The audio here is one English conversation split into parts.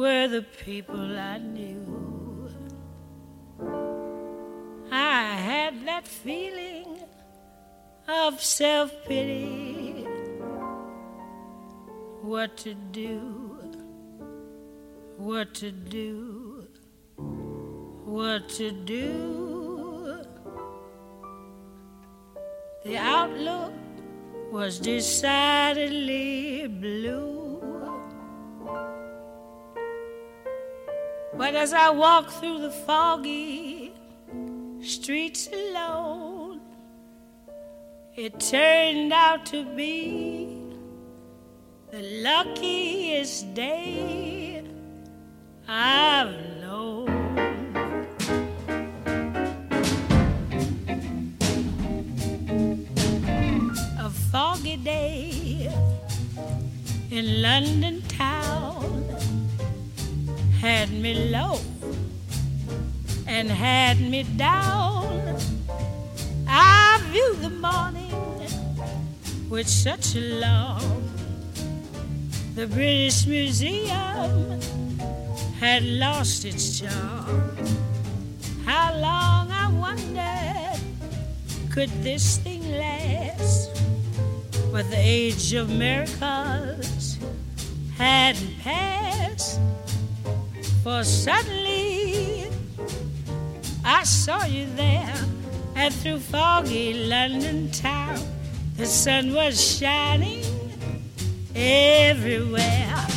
were the people I knew. I had that feeling of self pity. What to do, what to do what to do. The outlook was decidedly blue. But as I walked through the foggy streets alone, it turned out to be the luckiest day I've known. a foggy day in London town had me low and had me down. I viewed the morning with such alarm. The British Museum had lost its charm. How long I wondered could this thing last? But the age of miracles hadn't passed. For suddenly I saw you there, and through foggy London town, the sun was shining everywhere.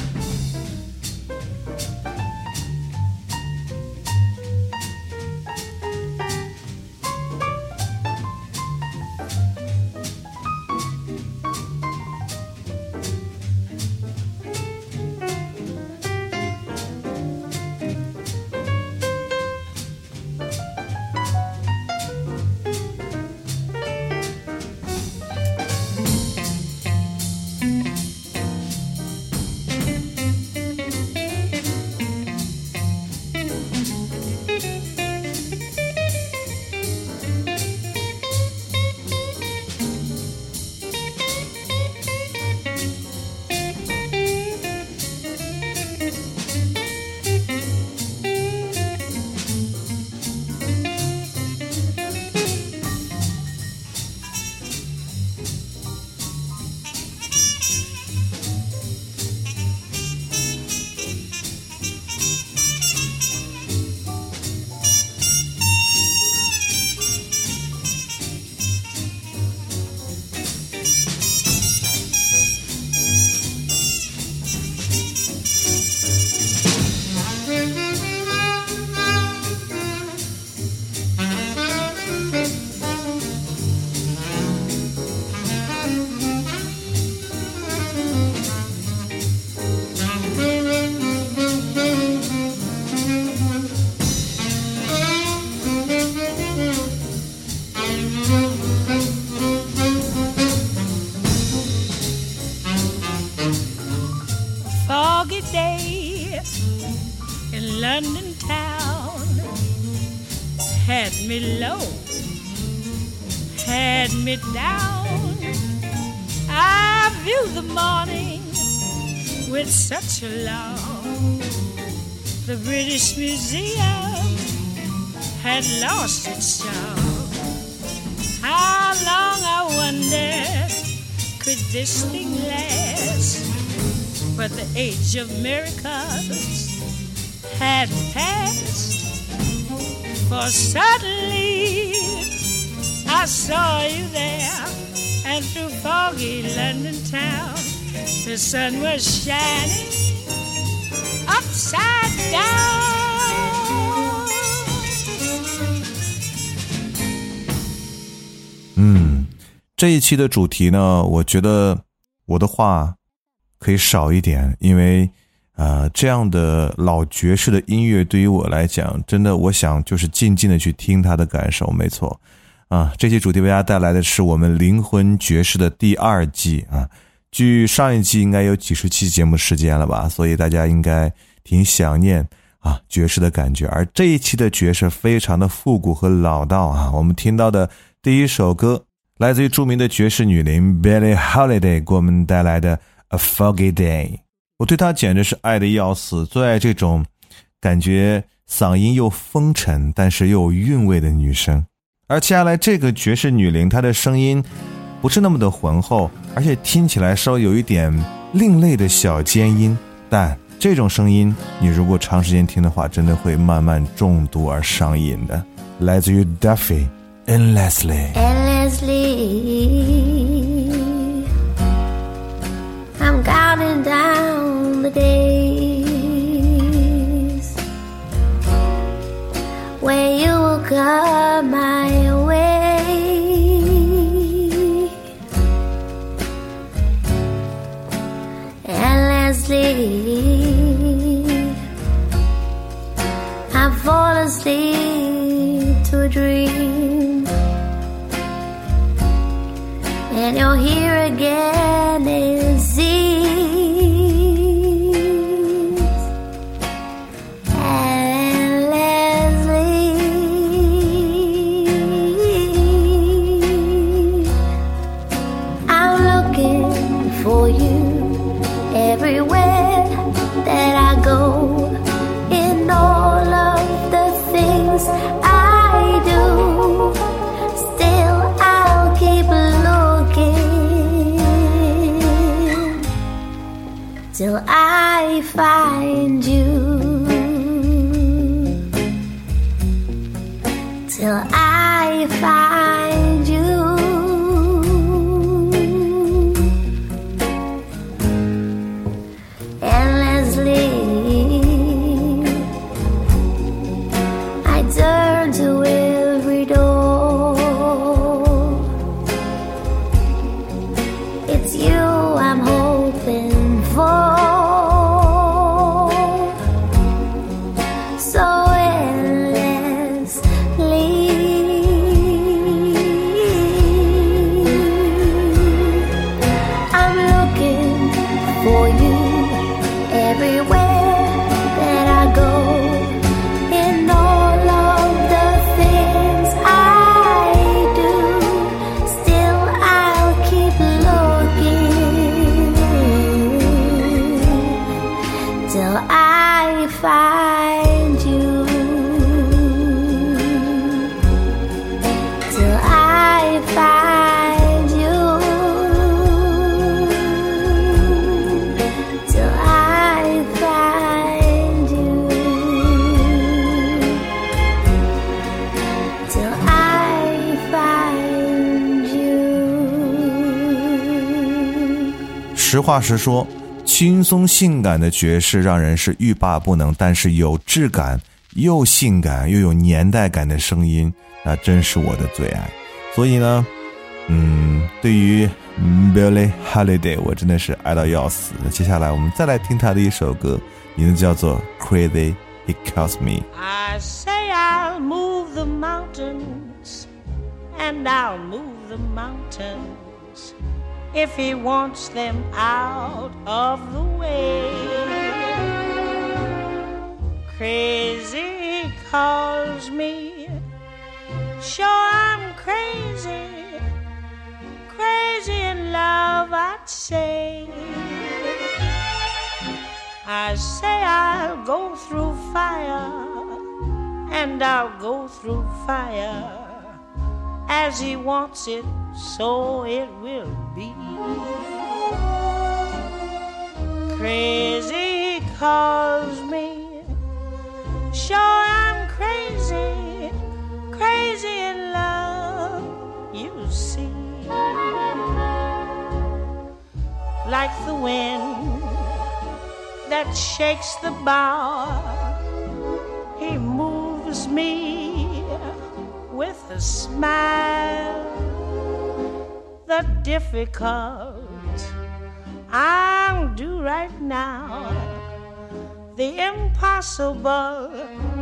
The British Museum had lost its charm. How long I wonder could this thing last? but the age of miracles had passed. For suddenly I saw you there, and through foggy London town, the sun was shining upside 这一期的主题呢，我觉得我的话可以少一点，因为呃，这样的老爵士的音乐对于我来讲，真的，我想就是静静的去听他的感受，没错。啊，这期主题为大家带来的是我们灵魂爵士的第二季啊。距上一季应该有几十期节目时间了吧，所以大家应该挺想念啊爵士的感觉。而这一期的爵士非常的复古和老道啊，我们听到的。第一首歌来自于著名的爵士女伶 Billie Holiday 给我们带来的《A Foggy Day》，我对她简直是爱的要死，最爱这种感觉嗓音又风尘但是又有韵味的女生。而接下来这个爵士女伶，她的声音不是那么的浑厚，而且听起来稍微有一点另类的小尖音，但这种声音你如果长时间听的话，真的会慢慢中毒而上瘾的。来自于 Duffy。and Leslie. I'm counting down the days when you will come my way. And Leslie, I fall asleep to a dream. Here again find you. Find you. 'til I find you. 'til I find you. 'til I find you. 实话实说，轻松性感的爵士让人是欲罢不能，但是有质感又性感又有年代感的声音，那真是我的最爱。所以呢，嗯，对于 Billie Holiday，我真的是爱到要死。那接下来我们再来听他的一首歌，名字叫做《Crazy He Calls Me》。I say I'll move the mountains, and I'll move the mountains if he wants them out of the way. Crazy calls me, sure I'm crazy, crazy in love, I'd say. I say I'll go through fire, and I'll go through fire. As he wants it, so it will be. Crazy calls me. Sure, I'm crazy, crazy in love, you see. Like the wind that shakes the bough, he moves me with a smile. The difficult I'll do right now. The impossible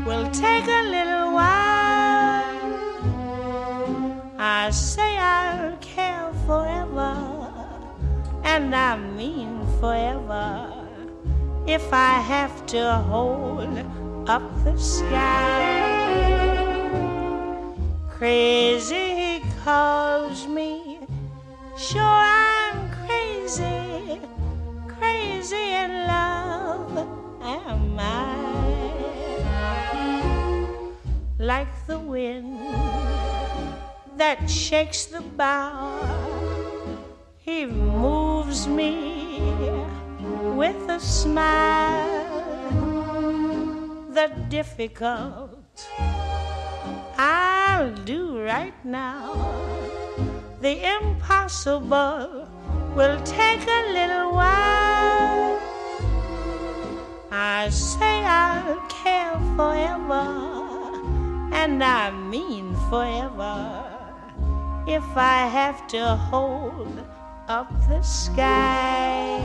will take a little while. I say I'll care forever, and I mean forever. If I have to hold up the sky, crazy calls me. Sure, I'm crazy, crazy in love am I. Like the wind that shakes the bough, he moves me with a smile. The difficult I'll do right now. The impossible will take a little while. I say I'll care forever, and I mean forever. If I have to hold up the sky,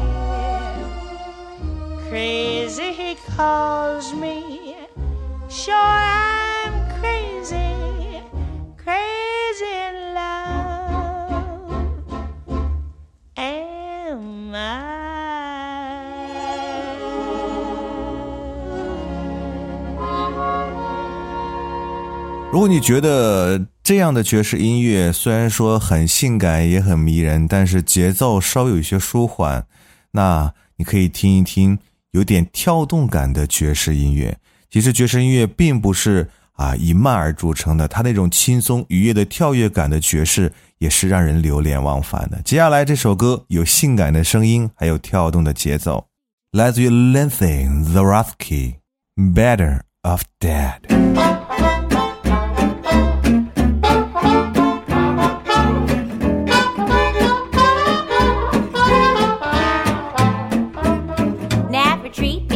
crazy he calls me. Sure, I'm 如果你觉得这样的爵士音乐虽然说很性感也很迷人，但是节奏稍有一些舒缓，那你可以听一听有点跳动感的爵士音乐。其实爵士音乐并不是啊以慢而著称的，它那种轻松愉悦的跳跃感的爵士也是让人流连忘返的。接下来这首歌有性感的声音，还有跳动的节奏，来自于 Lindsay Zarowski，《Better of Dead》。Never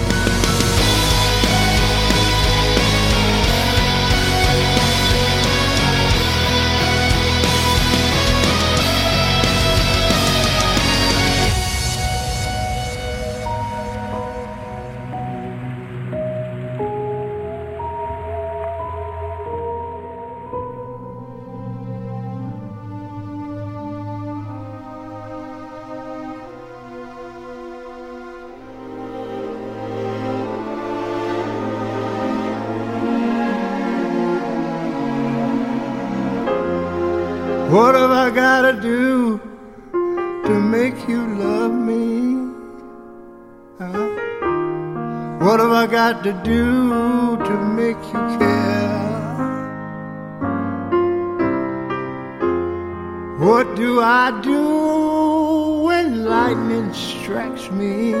To do to make you care? What do I do when lightning strikes me?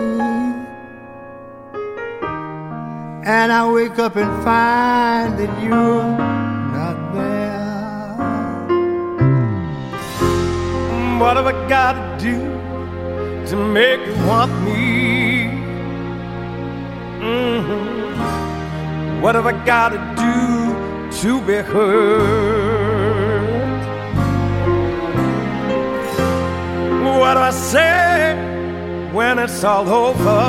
And I wake up and find that you're not there. What have I got to do to make you want me? Mm-hmm. What have I got to do to be heard? What do I say when it's all over?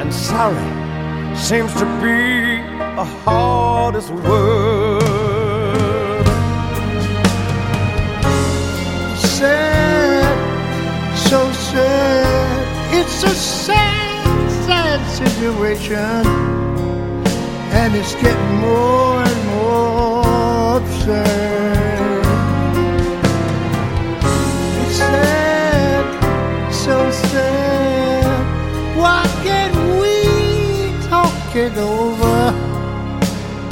And sorry seems to be the hardest word. Sad, so sad. It's a sad, sad situation. And it's getting more and more absurd. It's sad, so sad. Why can't we talk it over?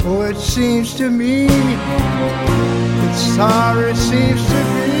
Oh, it seems to me that sorry seems to be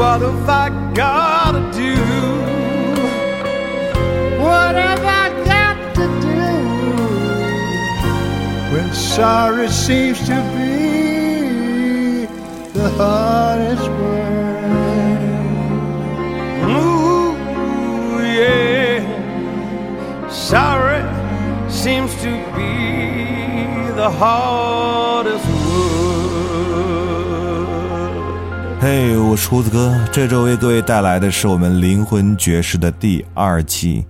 What have I got to do? What have I got to do when sorry seems to be the hardest word? Ooh, yeah. sorry seems to be the hardest 嘿，我是胡子哥，这周为各位带来的是我们灵魂爵士的第二期。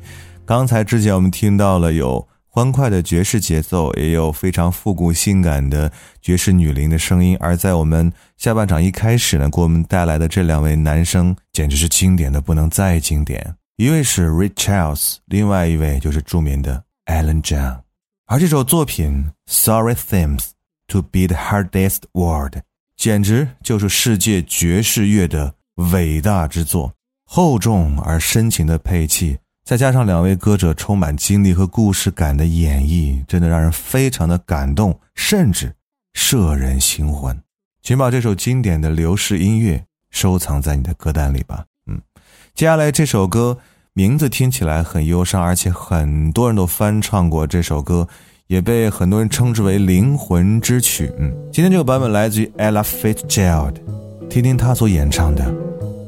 刚才之前我们听到了有欢快的爵士节奏，也有非常复古性感的爵士女伶的声音。而在我们下半场一开始呢，给我们带来的这两位男生简直是经典的不能再经典。一位是 Ray Charles，另外一位就是著名的 Alan John。而这首作品《Sorry Themes to Beat Hardest World》简直就是世界爵士乐的伟大之作，厚重而深情的配器，再加上两位歌者充满经历和故事感的演绎，真的让人非常的感动，甚至摄人心魂。请把这首经典的流逝音乐收藏在你的歌单里吧。嗯，接下来这首歌。名字听起来很忧伤，而且很多人都翻唱过这首歌，也被很多人称之为灵魂之曲。嗯，今天这个版本来自于 Ella Fitzgerald，听听她所演唱的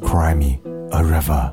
《Cry Me a River》。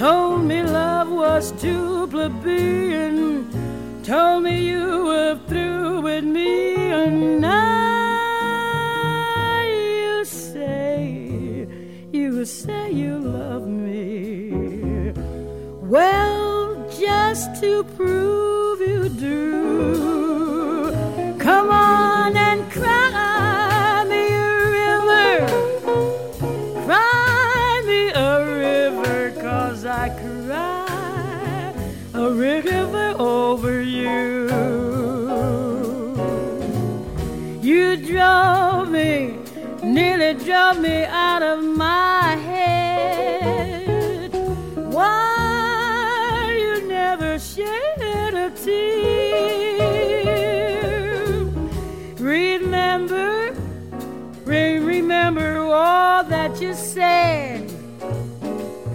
Told me love was too plebeian. Told me you were through with me, and now you say, you say you love me. Well, just to prove nearly drove me out of my head. Why you never shed a tear? Remember, remember all that you said.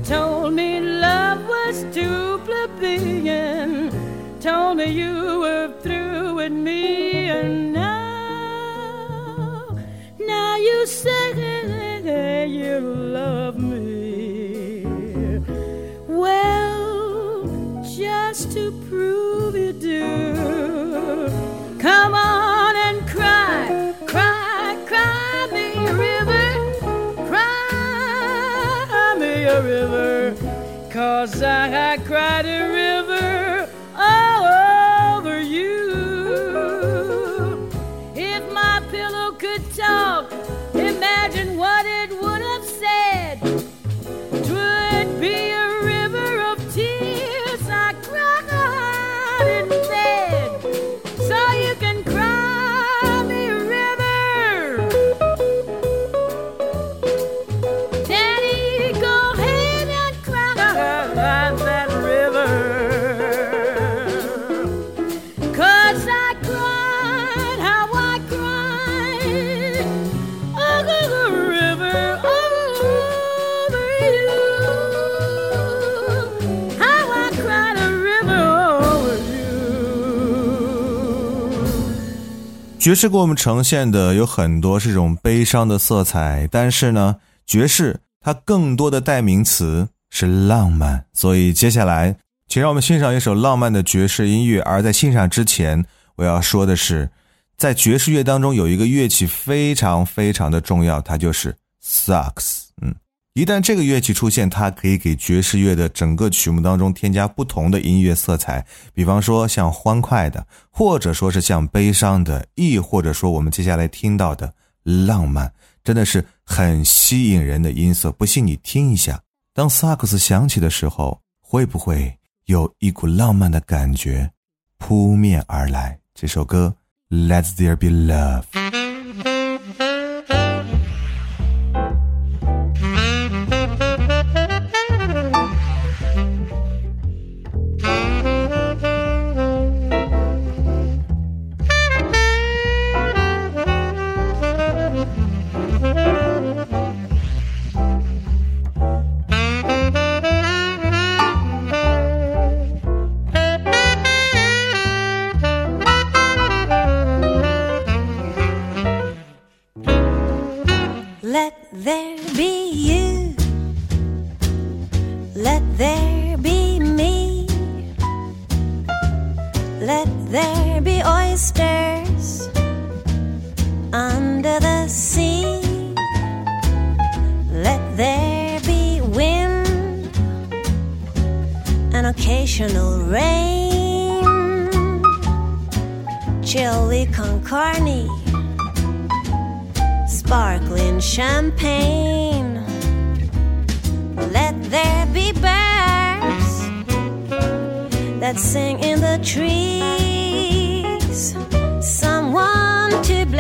Told me love was too plebeian. Told me you were through with me, and say you love me. Well, just to prove you do, come on and cry, cry, cry me a river, cry me a river. Cause I cried a river over you. If my pillow could talk, imagine what it 爵士给我们呈现的有很多是这种悲伤的色彩，但是呢，爵士它更多的代名词是浪漫。所以接下来，请让我们欣赏一首浪漫的爵士音乐。而在欣赏之前，我要说的是，在爵士乐当中有一个乐器非常非常的重要，它就是萨克斯。一旦这个乐器出现，它可以给爵士乐的整个曲目当中添加不同的音乐色彩。比方说像欢快的，或者说是像悲伤的，亦或者说我们接下来听到的浪漫，真的是很吸引人的音色。不信你听一下，当萨克斯响起的时候，会不会有一股浪漫的感觉扑面而来？这首歌《Let There Be Love》。Occasional rain, chili con carne, sparkling champagne. Let there be birds that sing in the trees,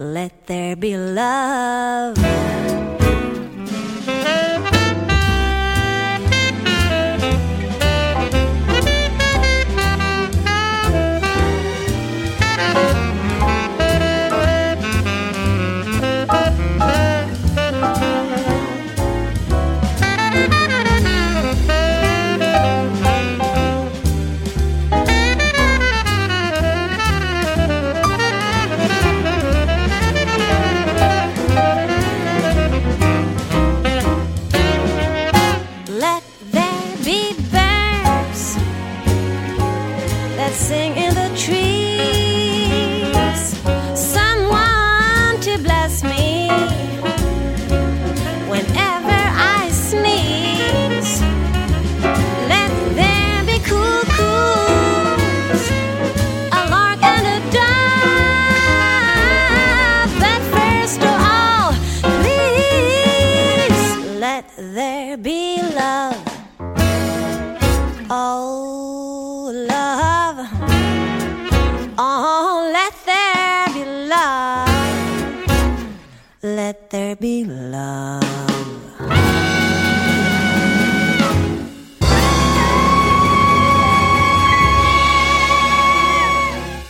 Let there be love.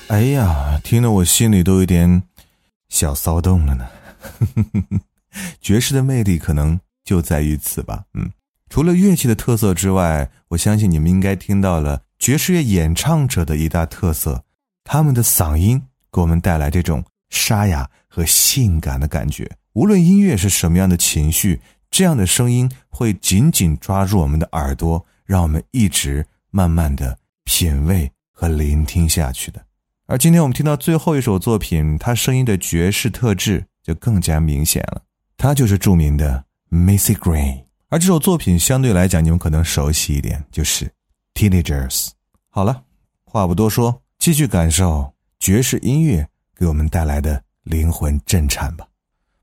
哎呀，听得我心里都有点小骚动了呢。爵士的魅力可能就在于此吧。嗯，除了乐器的特色之外，我相信你们应该听到了爵士乐演唱者的一大特色，他们的嗓音给我们带来这种沙哑和性感的感觉。无论音乐是什么样的情绪，这样的声音会紧紧抓住我们的耳朵，让我们一直慢慢的品味和聆听下去的。而今天我们听到最后一首作品，它声音的爵士特质就更加明显了，它就是著名的 Missy Green。而这首作品相对来讲，你们可能熟悉一点，就是 Teenagers。好了，话不多说，继续感受爵士音乐给我们带来的灵魂震颤吧。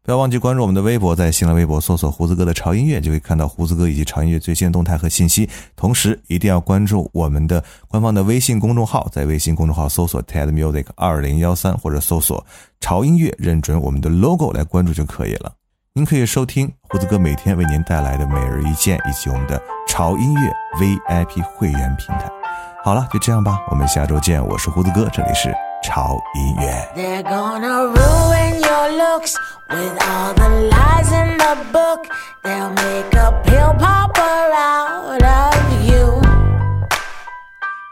不要忘记关注我们的微博，在新浪微博搜索“胡子哥的潮音乐”，就可以看到胡子哥以及潮音乐最新的动态和信息。同时，一定要关注我们的官方的微信公众号，在微信公众号搜索 “TED Music 二零幺三”或者搜索“潮音乐”，认准我们的 logo 来关注就可以了。您可以收听胡子哥每天为您带来的每日一见，以及我们的潮音乐 VIP 会员平台。好了，就这样吧，我们下周见。我是胡子哥，这里是潮音乐。Looks with all the lies in the book. They'll make a pill popper out of you.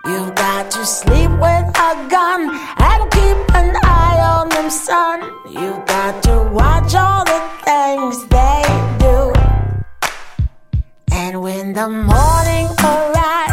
You've got to sleep with a gun and keep an eye on them, son. You've got to watch all the things they do. And when the morning arrives,